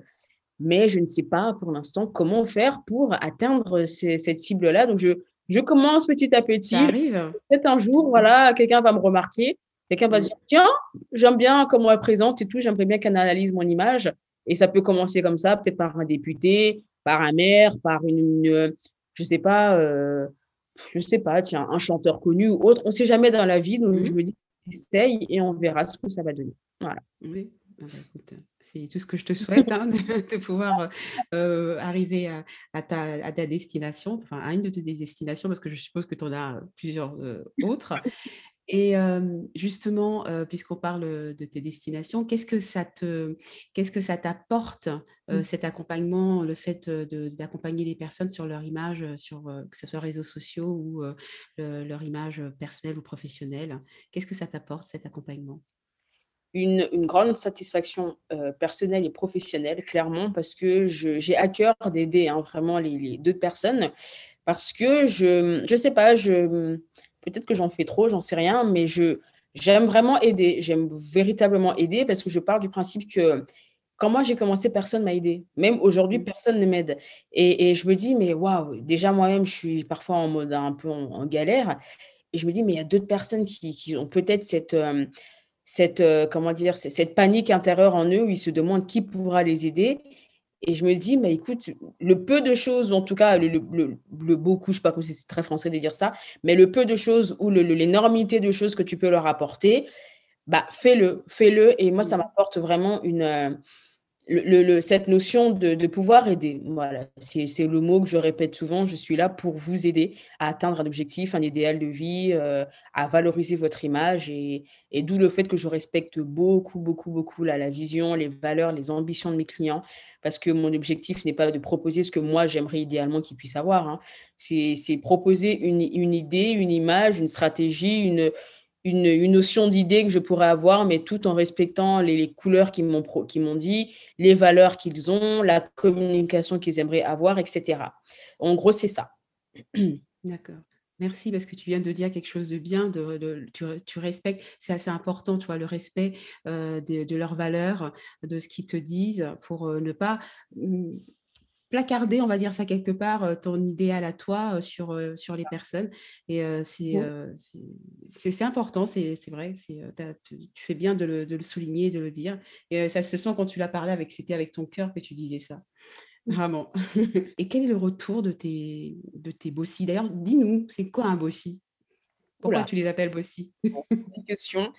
S2: mais je ne sais pas pour l'instant comment faire pour atteindre cette cible-là. Donc, je, je commence petit à petit. Ça
S1: arrive.
S2: Peut-être un jour, voilà, quelqu'un va me remarquer. Quelqu'un va se dire, tiens, j'aime bien comment elle présente et tout, j'aimerais bien qu'elle analyse mon image. Et ça peut commencer comme ça, peut-être par un député, par un maire, par une, je je sais pas, euh, je sais pas, tiens, un chanteur connu ou autre. On ne sait jamais dans la vie, donc mhm. je me dis, essaye et on verra ce que ça va donner. Voilà.
S1: Oui. Ah bah, c'est tout ce que je te souhaite, hein, de, pouvoir euh, arriver à, ta, à, ta, destination, enfin à une de tes destinations, parce que je suppose que tu en as plusieurs euh, autres. Et justement, puisqu'on parle de tes destinations, qu'est-ce que ça te, qu'est-ce que ça t'apporte mmh. cet accompagnement, le fait d'accompagner les personnes sur leur image, sur que ce soit réseaux sociaux ou leur image personnelle ou professionnelle? Qu'est-ce que ça t'apporte cet accompagnement?
S2: Une, grande satisfaction personnelle et professionnelle, clairement, parce que j'ai à cœur d'aider hein, vraiment les, les, deux personnes, parce que je ne sais pas, je peut-être que j'en fais trop, j'en sais rien, mais je j'aime vraiment aider, j'aime véritablement aider, parce que je pars du principe que quand moi j'ai commencé, personne m'a aidé. Même aujourd'hui, mmh. personne ne m'aide. Et, et, je me dis, mais waouh, déjà moi-même, je suis parfois en mode un peu en, galère. Et je me dis, mais il y a d'autres personnes qui, qui ont peut-être cette, cette, euh, comment dire, cette panique intérieure en eux où ils se demandent qui pourra les aider. Et je me dis, mais écoute, le peu de choses, en tout cas, le, le, beaucoup, je ne sais pas si c'est très français de dire ça, mais le peu de choses ou l'énormité de choses que tu peux leur apporter, bah, fais-le, fais-le. Et moi, ça mmh. m'apporte vraiment une, cette notion de, pouvoir aider. Voilà, c'est le mot que je répète souvent. Je suis là pour vous aider à atteindre un objectif, un idéal de vie, euh, à valoriser votre image. Et, d'où le fait que je respecte beaucoup, beaucoup, beaucoup la vision, les valeurs, les ambitions de mes clients. Parce que mon objectif n'est pas de proposer ce que moi j'aimerais idéalement qu'ils puissent avoir. Hein. C'est proposer une idée, une image, une stratégie, une, une, notion d'idée que je pourrais avoir, mais tout en respectant les, couleurs qu'ils m'ont, dit, les valeurs qu'ils ont, la communication qu'ils aimeraient avoir, etc. En gros, c'est ça.
S1: D'accord. Merci parce que tu viens de dire quelque chose de bien, de, tu, respectes, c'est assez important, tu vois, le respect euh, de, leurs valeurs, de ce qu'ils te disent, pour euh, ne pas mm, placarder, on va dire ça quelque part, euh, ton idéal à toi euh, sur, euh, sur les personnes. Et c'est c'est important, c'est vrai, tu, tu fais bien de le, de le, souligner, de le dire. Et ça se sent quand tu l'as parlé, avec c'était avec ton cœur que tu disais ça. Vraiment. Et quel est le retour de tes, de tes bossis? D'ailleurs, dis-nous, c'est quoi un bossi Pourquoi tu les appelles bossis?
S2: Question.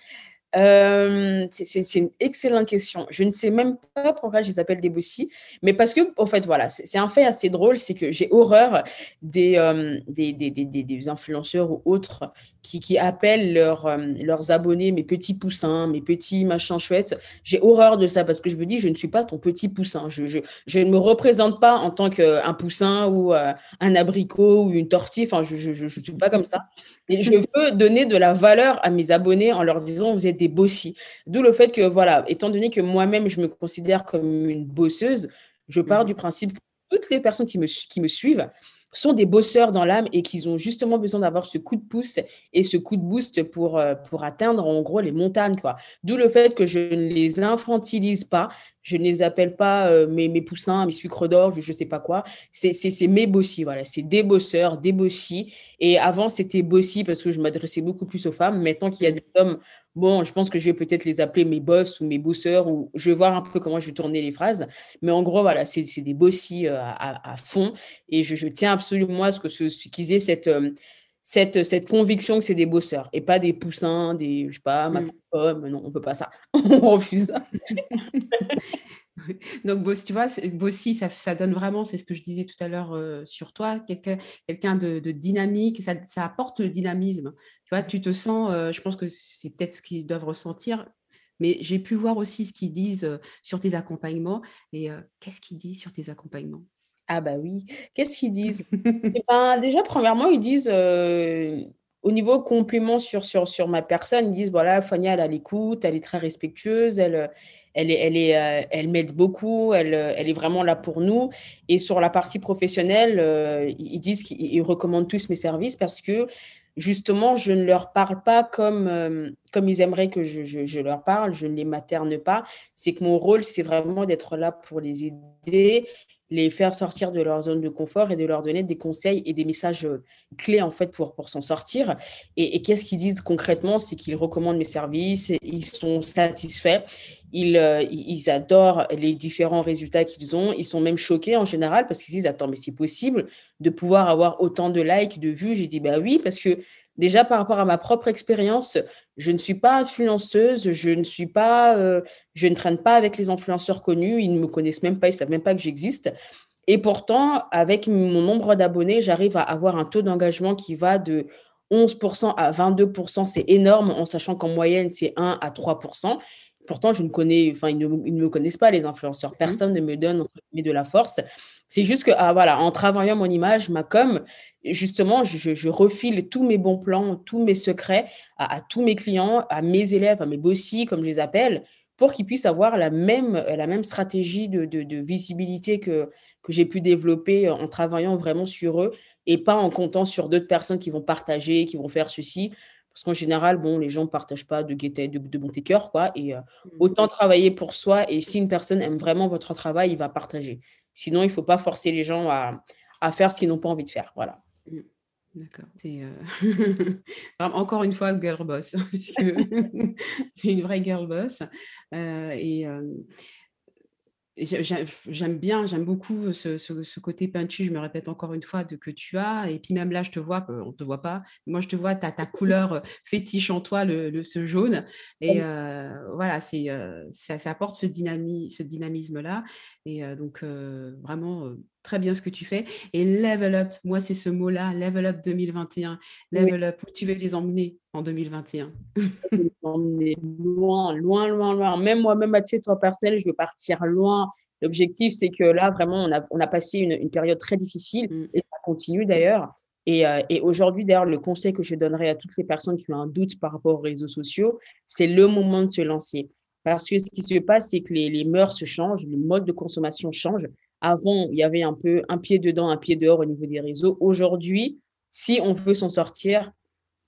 S2: Euh, c'est une excellente question. Je ne sais même pas pourquoi je les appelle des bossies, mais parce que, en fait, voilà, c'est un fait assez drôle, c'est que j'ai horreur des, euh, des, des, des, des, influenceurs ou autres qui, qui appellent leurs, euh, leurs abonnés mes petits poussins, mes petits machins chouettes. J'ai horreur de ça parce que je me dis, je ne suis pas ton petit poussin. Je, je, je ne me représente pas en tant qu'un poussin ou un abricot ou une tortille. Enfin, je ne suis pas comme ça. Et je veux donner de la valeur à mes abonnés en leur disant, vous êtes des bossies. D'où le fait que, voilà, étant donné que moi-même, je me considère comme une bosseuse, je pars mmh. du principe que toutes les personnes qui me, qui me suivent, sont des bosseurs dans l'âme et qu'ils ont justement besoin d'avoir ce coup de pouce et ce coup de boost pour, euh, pour atteindre en gros les montagnes. quoi. D'où le fait que je ne les infantilise pas, je ne les appelle pas euh, mes, mes poussins, mes sucres d'or, je ne sais pas quoi. C'est mes bossis, voilà. C'est des bosseurs, des bossis. Et avant, c'était bossis parce que je m'adressais beaucoup plus aux femmes. Maintenant qu'il y a des hommes Bon, je pense que je vais peut-être les appeler mes boss ou mes bosseurs, ou je vais voir un peu comment je vais tourner les phrases. Mais en gros, voilà, c'est des bossies euh, à, fond. Et je, tiens absolument à ce qu'ils aient cette, euh, cette, cette conviction que c'est des bosseurs et pas des poussins, des, je sais pas, ma pomme. Non, on veut pas ça. on refuse ça.
S1: Donc, tu vois, Bossy, ça, ça, donne vraiment, c'est ce que je disais tout à l'heure euh, sur toi, quelqu'un de, dynamique, ça, ça, apporte le dynamisme. Tu vois, tu te sens, euh, je pense que c'est peut-être ce qu'ils doivent ressentir, mais j'ai pu voir aussi ce qu'ils disent euh, sur tes accompagnements. Et qu'est-ce qu'ils disent sur tes accompagnements?
S2: Ah bah oui, qu'est-ce qu'ils disent? Eh ben, Déjà, premièrement, ils disent au niveau compliment sur, sur, sur ma personne, ils disent, voilà, Fania, elle a l'écoute, elle est très respectueuse, elle, elle, est, elle, est, euh, elle m'aide beaucoup, elle, euh, elle est vraiment là pour nous. Et sur la partie professionnelle, euh, ils disent qu'ils recommandent tous mes services parce que justement, je ne leur parle pas comme, comme ils aimeraient que je, je, je, leur parle, je ne les materne pas. C'est que mon rôle, c'est vraiment d'être là pour les aider les faire sortir de leur zone de confort et de leur donner des conseils et des messages euh, clés en fait pour, pour s'en sortir. Et, qu'est-ce qu'ils disent concrètement? C'est qu'ils recommandent mes services, ils sont satisfaits, ils, euh, ils adorent les différents résultats qu'ils ont, ils sont même choqués en général parce qu'ils disent Attends, mais c'est possible de pouvoir avoir autant de likes, de vues? J'ai dit Bah oui, parce que déjà par rapport à ma propre expérience, je ne suis pas influenceuse, je ne suis pas, euh, je ne traîne pas avec les influenceurs connus, ils ne me connaissent même pas, ils savent même pas que j'existe. Et pourtant, avec mon nombre d'abonnés, j'arrive à avoir un taux d'engagement qui va de 11% à 22%. C'est énorme en sachant qu'en moyenne, c'est 1 à 3%. Pourtant, je ne connais, enfin, ils ne, me connaissent pas, les influenceurs. Mmh. Personne ne me donne de la force. C'est juste que, ah, voilà, en travaillant mon image, ma com, justement, je, refile tous mes bons plans, tous mes secrets à, tous mes clients, à mes élèves, à mes bossies, comme je les appelle, pour qu'ils puissent avoir la même, la même stratégie de, visibilité que, que j'ai pu développer en travaillant vraiment sur eux et pas en comptant sur d'autres personnes qui vont partager, qui vont faire ceci. Parce qu'en général, bon, les gens ne partagent pas de, gaieté, de, de bon cœur, quoi. Et euh, mmh. autant travailler pour soi. Et si une personne aime vraiment votre travail, il va partager. Sinon, il ne faut pas forcer les gens à, à faire ce qu'ils n'ont pas envie de faire. Voilà. Mmh.
S1: D'accord. Euh, encore une fois girl boss, c'est une vraie girl boss. Euh, et j'aime bien, j'aime beaucoup ce, côté punchy, je me répète encore une fois, de, que tu as. Et puis même là, je te vois, on ne te voit pas. Moi, je te vois, tu as ta couleur fétiche en toi, le, ce jaune. Et voilà, c'est, ça, ça, apporte ce, ce dynamisme-là. Et donc, vraiment, très bien ce que tu fais. Et level up, moi, c'est ce mot-là, level up 2021. Level up, où tu veux les emmener en 2021
S2: emmener loin, loin, loin, loin. Même moi-même, à titre personnel, je veux partir loin. L'objectif, c'est que là, vraiment, on a, on a passé une, une période très difficile mm. et ça continue d'ailleurs. Et, euh, et aujourd'hui, d'ailleurs, le conseil que je donnerais à toutes les personnes qui ont un doute par rapport aux réseaux sociaux, c'est le moment de se lancer. Parce que ce qui se passe, c'est que les, les mœurs se changent, les modes de consommation changent. Avant, il y avait un peu un pied dedans, un pied dehors au niveau des réseaux. Aujourd'hui, si on veut s'en sortir,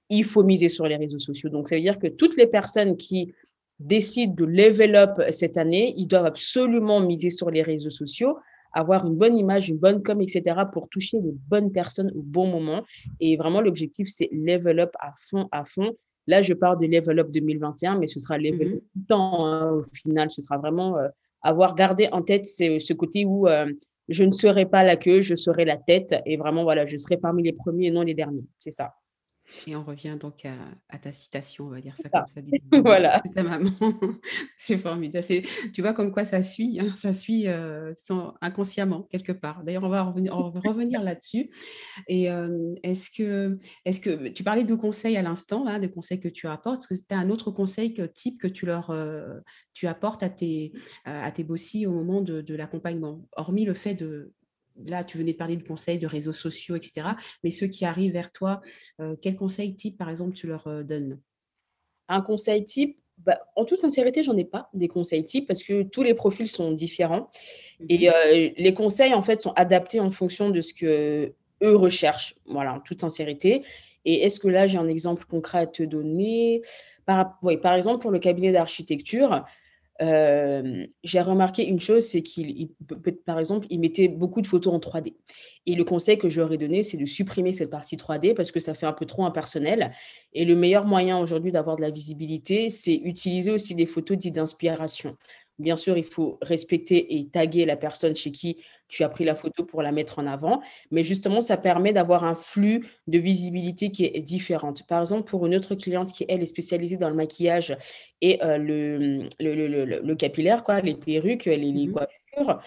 S2: il faut miser sur les réseaux sociaux. Donc, ça veut dire que toutes les personnes qui décident de level up cette année, ils doivent absolument miser sur les réseaux sociaux, avoir une bonne image, une bonne com, etc. pour toucher les bonnes personnes au bon moment. Et vraiment, l'objectif, c'est level up à fond, à fond. Là, je parle de level up 2021, mais ce sera level up mm-hmm. tout le temps. Hein, au final, ce sera vraiment euh, avoir gardé en tête ce, côté où euh, je ne serai pas la queue, je serai la tête. Et vraiment, voilà, je serai parmi les premiers et non les derniers. C'est ça.
S1: Et on revient donc à, ta citation, on va dire ça
S2: comme ça. voilà.
S1: ta maman. c'est formidable. Tu vois comme quoi ça suit, hein, ça suit sans, inconsciemment quelque part. D'ailleurs, on va revenir, revenir là-dessus. Et est-ce que, est que tu parlais de conseils à l'instant, hein, des conseils que tu apportes Est-ce que tu as un autre conseil que, type que tu leur tu apportes à tes, à tes bossies au moment de, de l'accompagnement? Hormis le fait de, là, tu venais de parler de conseils, de réseaux sociaux, etc. Mais ceux qui arrivent vers toi, euh, quel conseil type, par exemple, tu leur euh, donnes?
S2: Un conseil type, bah, en toute sincérité, j'en ai pas des conseils types parce que tous les profils sont différents. Et mmh euh, les conseils, en fait, sont adaptés en fonction de ce que eux recherchent, voilà, en toute sincérité. Et est-ce que là, j'ai un exemple concret à te donner? Par, par exemple, pour le cabinet d'architecture, euh, j'ai remarqué une chose, c'est qu'il, par exemple, il mettait beaucoup de photos en 3D. Et le conseil que je leur ai donné, c'est de supprimer cette partie 3D parce que ça fait un peu trop impersonnel. Et le meilleur moyen aujourd'hui d'avoir de la visibilité, c'est utiliser aussi des photos dites d'inspiration. Bien sûr, il faut respecter et taguer la personne chez qui tu as pris la photo pour la mettre en avant, mais justement, ça permet d'avoir un flux de visibilité qui est différente. Par exemple, pour une autre cliente qui, elle, est spécialisée dans le maquillage et euh, le, le, capillaire, quoi, les perruques, les, les mmh coiffures,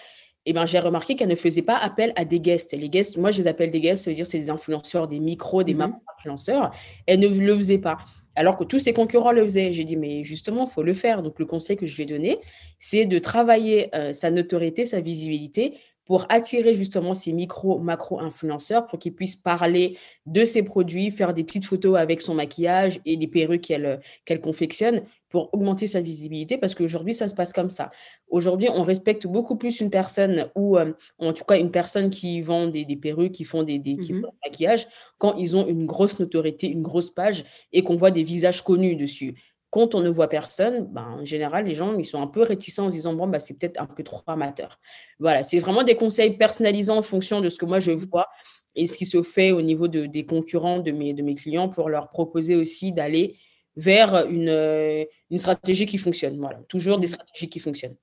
S2: eh ben, j'ai remarqué qu'elle ne faisait pas appel à des guests. Les guests, moi, je les appelle des guests, ça veut dire c'est des influenceurs, des micros, des mmh influenceurs. Elle ne le faisait pas alors que tous ses concurrents le faisaient. J'ai dit, mais justement, il faut le faire. Donc, le conseil que je vais donner, c'est de travailler euh, sa notoriété, sa visibilité pour attirer justement ces micro, macro influenceurs pour qu'ils puissent parler de ses produits, faire des petites photos avec son maquillage et les perruques qu'elle qu'elle confectionne pour augmenter sa visibilité parce qu'aujourd'hui, ça se passe comme ça. Aujourd'hui, on respecte beaucoup plus une personne ou euh, en tout cas une personne qui vend des, perruques, qui font des, des mmh maquillage quand ils ont une grosse notoriété, une grosse page et qu'on voit des visages connus dessus. Quand on ne voit personne, ben, en général, les gens ils sont un peu réticents en se disant bon, bah, c'est peut-être un peu trop amateur. Voilà, c'est vraiment des conseils personnalisants en fonction de ce que moi je vois et ce qui se fait au niveau de, des concurrents de mes, de mes clients pour leur proposer aussi d'aller vers une, euh, une stratégie qui fonctionne. Voilà, toujours des stratégies qui fonctionnent.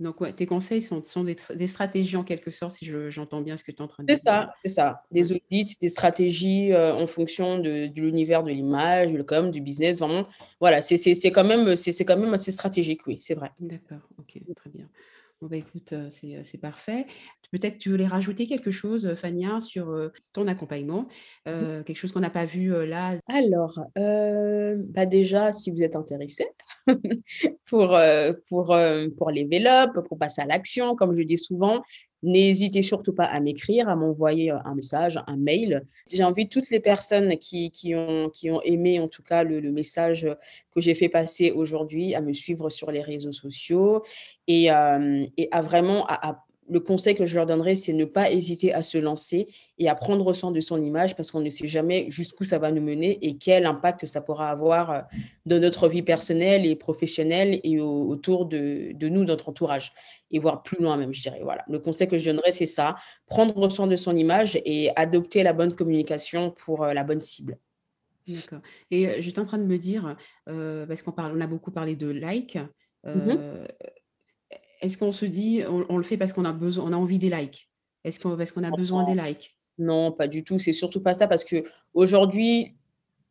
S1: Donc, ouais, tes conseils sont, sont des, des, stratégies en quelque sorte, si j'entends bien ce que tu es en train de dire.
S2: C'est ça, c'est ça. Des audits, des stratégies euh, en fonction de, de l'univers de l'image, du com, du business. Vraiment, voilà, c'est quand, même, quand même assez stratégique, oui, c'est vrai.
S1: D'accord, ok, très bien. Bon, bah, écoute, c'est parfait. Peut-être tu voulais rajouter quelque chose, Fania, sur ton accompagnement, mmh quelque chose qu'on n'a pas vu là?
S2: Alors, bah déjà, si vous êtes intéressé pour, pour, pour l'enveloppe, pour passer à l'action, comme je dis souvent, N'hésitez surtout pas à m'écrire, à m'envoyer un message, un mail. J'ai envie toutes les personnes qui, qui, ont, qui ont aimé en tout cas le, message que j'ai fait passer aujourd'hui à me suivre sur les réseaux sociaux et, et à vraiment à le conseil que je leur donnerais, c'est ne pas hésiter à se lancer et à prendre soin de son image parce qu'on ne sait jamais jusqu'où ça va nous mener et quel impact ça pourra avoir euh, dans notre vie personnelle et professionnelle et autour de, de nous, notre entourage, et voir plus loin même, je dirais. Voilà. Le conseil que je donnerais, c'est ça, prendre soin de son image et adopter la bonne communication pour euh, la bonne cible.
S1: D'accord. Et euh, j'étais en train de me dire, parce qu'on on a beaucoup parlé de like, mmh est-ce qu'on se dit, on, le fait parce qu'on a besoin, on a envie des likes? Est-ce qu'on parce qu'on a besoin des likes?
S2: Non, pas du tout. C'est surtout pas ça parce que aujourd'hui,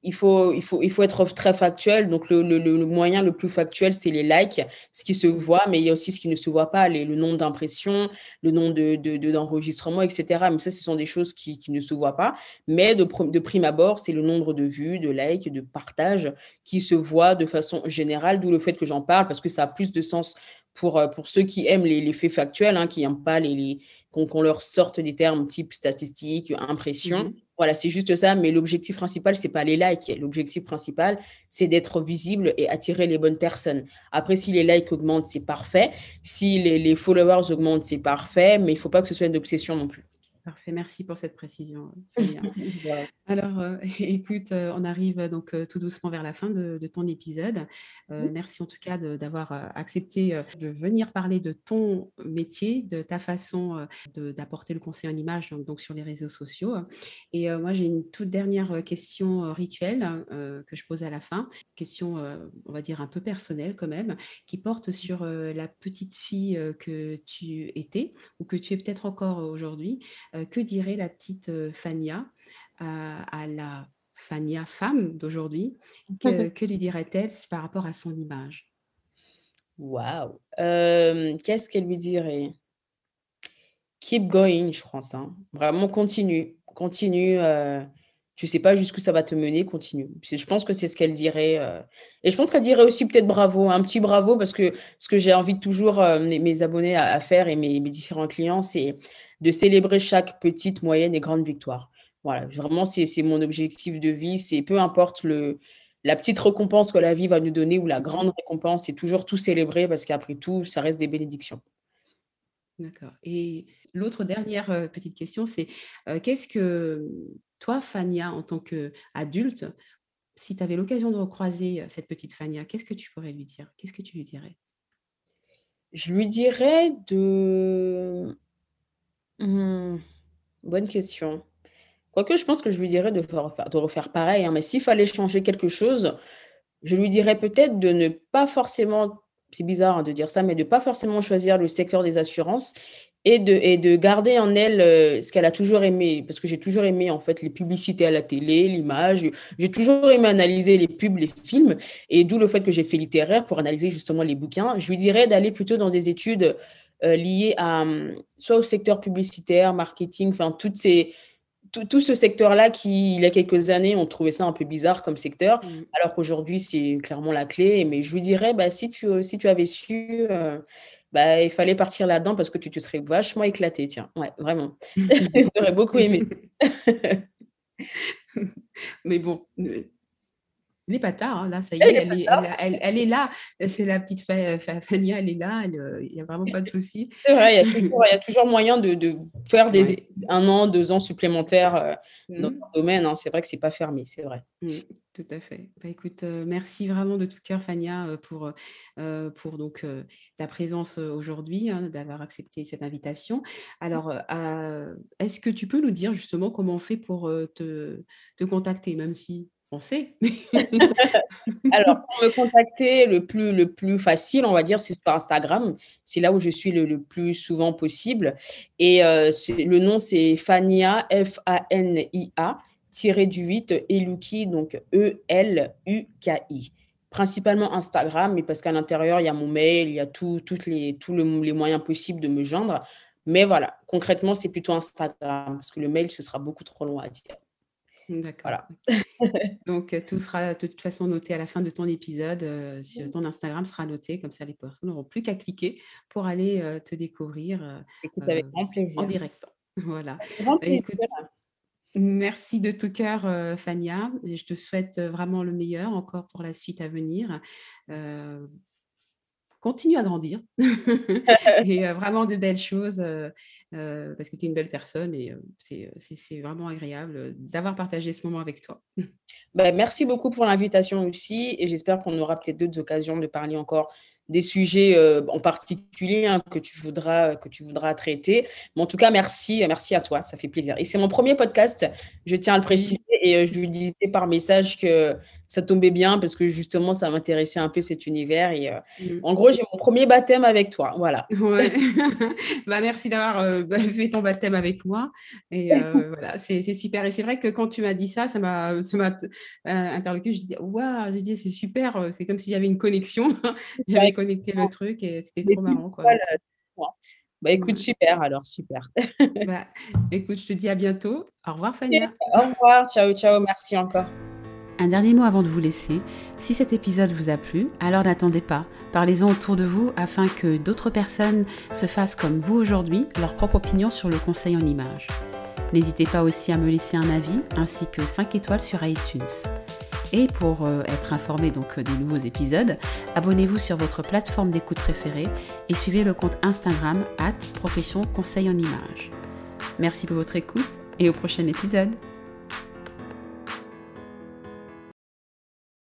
S2: il faut, il, faut, il faut être très factuel. Donc, le, moyen le plus factuel, c'est les likes, ce qui se voit, mais il y a aussi ce qui ne se voit pas, les, le nombre d'impressions, le nombre d'enregistrements, de, etc. Mais ça, ce sont des choses qui, ne se voient pas. Mais de, de prime abord, c'est le nombre de vues, de likes, de partages qui se voit de façon générale, d'où le fait que j'en parle, parce que ça a plus de sens pour, euh, pour ceux qui aiment les, faits factuels, hein, qui n'aiment pas les, les qu'on leur sorte des termes type statistiques, impression. Mmh voilà, c'est juste ça. Mais l'objectif principal, c'est pas les likes. L'objectif principal, c'est d'être visible et attirer les bonnes personnes. Après, si les likes augmentent, c'est parfait. Si les, les followers augmentent, c'est parfait. Mais il faut pas que ce soit une obsession non plus.
S1: Parfait, merci pour cette précision. Alors, euh, écoute, euh, on arrive donc euh, tout doucement vers la fin de, ton épisode. merci en tout cas d'avoir accepté de venir parler de ton métier, de ta façon d'apporter le conseil en image donc, sur les réseaux sociaux. Et moi, j'ai une toute dernière question rituelle que je pose à la fin, question, on va dire, un peu personnelle quand même, qui porte sur la petite fille que tu étais ou que tu es peut-être encore aujourd'hui. Euh, que dirait la petite euh, Fania euh, à la Fania femme d'aujourd'hui? Que, lui dirait-elle par rapport à son image?
S2: Waouh Qu'est-ce qu'elle lui dirait? Keep going, je pense. Hein. Vraiment, continue. Continue. Tu sais pas jusqu'où ça va te mener, continue. Je pense que c'est ce qu'elle dirait. Et je pense qu'elle dirait aussi peut-être bravo, un petit bravo, parce que ce que j'ai envie de toujours mes, abonnés à, faire et mes différents clients, c'est de célébrer chaque petite, moyenne et grande victoire. Voilà, vraiment, c'est mon objectif de vie. C'est peu importe le, la petite récompense que la vie va nous donner ou la grande récompense, c'est toujours tout célébrer parce qu'après tout, ça reste des bénédictions.
S1: D'accord. Et l'autre dernière petite question, c'est qu'est-ce que toi, Fania, en tant qu'adulte, si tu avais l'occasion de recroiser cette petite Fania, qu'est-ce que tu pourrais lui dire? Qu'est-ce que tu lui dirais?
S2: Je lui dirais de... Mmh, bonne question. Quoique, je pense que je lui dirais de refaire, de refaire pareil. Hein, mais s'il fallait changer quelque chose, je lui dirais peut-être de ne pas forcément, c'est bizarre hein, de dire ça, mais de ne pas forcément choisir le secteur des assurances et de, et de garder en elle euh, ce qu'elle a toujours aimé, parce que j'ai toujours aimé en fait les publicités à la télé, l'image, j'ai toujours aimé analyser les pubs, les films, et d'où le fait que j'ai fait littéraire pour analyser justement les bouquins. Je lui dirais d'aller plutôt dans des études euh, liées à soit au secteur publicitaire, marketing, enfin toutes ces tout, ce secteur-là qui, il y a quelques années, on trouvait ça un peu bizarre comme secteur, mmh. alors qu'aujourd'hui, c'est clairement la clé. Mais je lui dirais, bah, si, tu, si tu avais su, euh, bah, il fallait partir là-dedans parce que tu te serais vachement éclaté, tiens. Ouais, vraiment. J'aurais beaucoup aimé.
S1: Mais bon, elle n'est pas tard, là, ça y est, elle, est, elle, est, là. C'est la petite Fania, elle est là, il n'y a vraiment pas de souci.
S2: C'est vrai, il y, a toujours moyen de, faire des, un an, deux ans supplémentaires euh, dans mmh. le domaine. Hein. C'est vrai que ce n'est pas fermé, c'est vrai.
S1: Mmh, tout à fait. Bah, écoute, euh, merci vraiment de tout cœur, Fania, euh, pour, pour donc, ta présence aujourd'hui, hein, d'avoir accepté cette invitation. Alors, est-ce que tu peux nous dire justement comment on fait pour te, te contacter, même si
S2: Alors, pour me contacter, le plus, le plus facile, on va dire, c'est sur Instagram. C'est là où je suis le, plus souvent possible. Et euh, le nom, c'est Fania, F-A-N-I-A, tiré du 8, Eluki, donc E-L-U-K-I. Principalement Instagram, mais parce qu'à l'intérieur, il y a mon mail, il y a les, tous les moyens possibles de me joindre. Mais voilà, concrètement, c'est plutôt Instagram, parce que le mail, ce sera beaucoup trop long à dire.
S1: D'accord. Voilà. Donc, tout sera de toute façon noté à la fin de ton épisode. ton Instagram sera noté, comme ça les personnes n'auront plus qu'à cliquer pour aller te découvrir
S2: avec grand plaisir.
S1: en direct. Voilà. Merci de tout cœur, Fania. Je te souhaite vraiment le meilleur encore pour la suite à venir continue à grandir et euh, vraiment de belles choses euh, euh, parce que tu es une belle personne et c'est vraiment agréable d'avoir partagé ce moment avec toi.
S2: Ben, merci beaucoup pour l'invitation aussi et j'espère qu'on aura peut-être d'autres occasions de parler encore des sujets en particulier hein, que, tu voudras, que tu voudras traiter. Mais en tout cas, merci, merci à toi, ça fait plaisir. Et c'est mon premier podcast, je tiens à le préciser, et je lui disais par message que ça tombait bien parce que justement, ça m'intéressait un peu cet univers. Et euh, mmh. en gros, j'ai mon premier baptême avec toi. Voilà.
S1: Ouais. bah, merci d'avoir euh, bah, fait ton baptême avec moi. Et euh, voilà, c'est super. Et c'est vrai que quand tu m'as dit ça, ça m'a interloqué. Je disais, waouh, j'ai dit, c'est super. C'est comme s'il y avait une connexion. J'avais connecté le truc et c'était trop marrant. Quoi.
S2: Bah écoute, super alors, super.
S1: bah, écoute, je te dis à bientôt. Au revoir Fania.
S2: Au revoir, ciao, ciao, merci encore.
S1: Un dernier mot avant de vous laisser. Si cet épisode vous a plu, alors n'attendez pas. Parlez-en autour de vous afin que d'autres personnes se fassent comme vous aujourd'hui leur propre opinion sur le conseil en images. N'hésitez pas aussi à me laisser un avis ainsi que 5 étoiles sur iTunes. Et pour euh, être informé donc des nouveaux épisodes, abonnez-vous sur votre plateforme d'écoute préférée et suivez le compte Instagram at profession conseil en images. Merci pour votre écoute et au prochain épisode.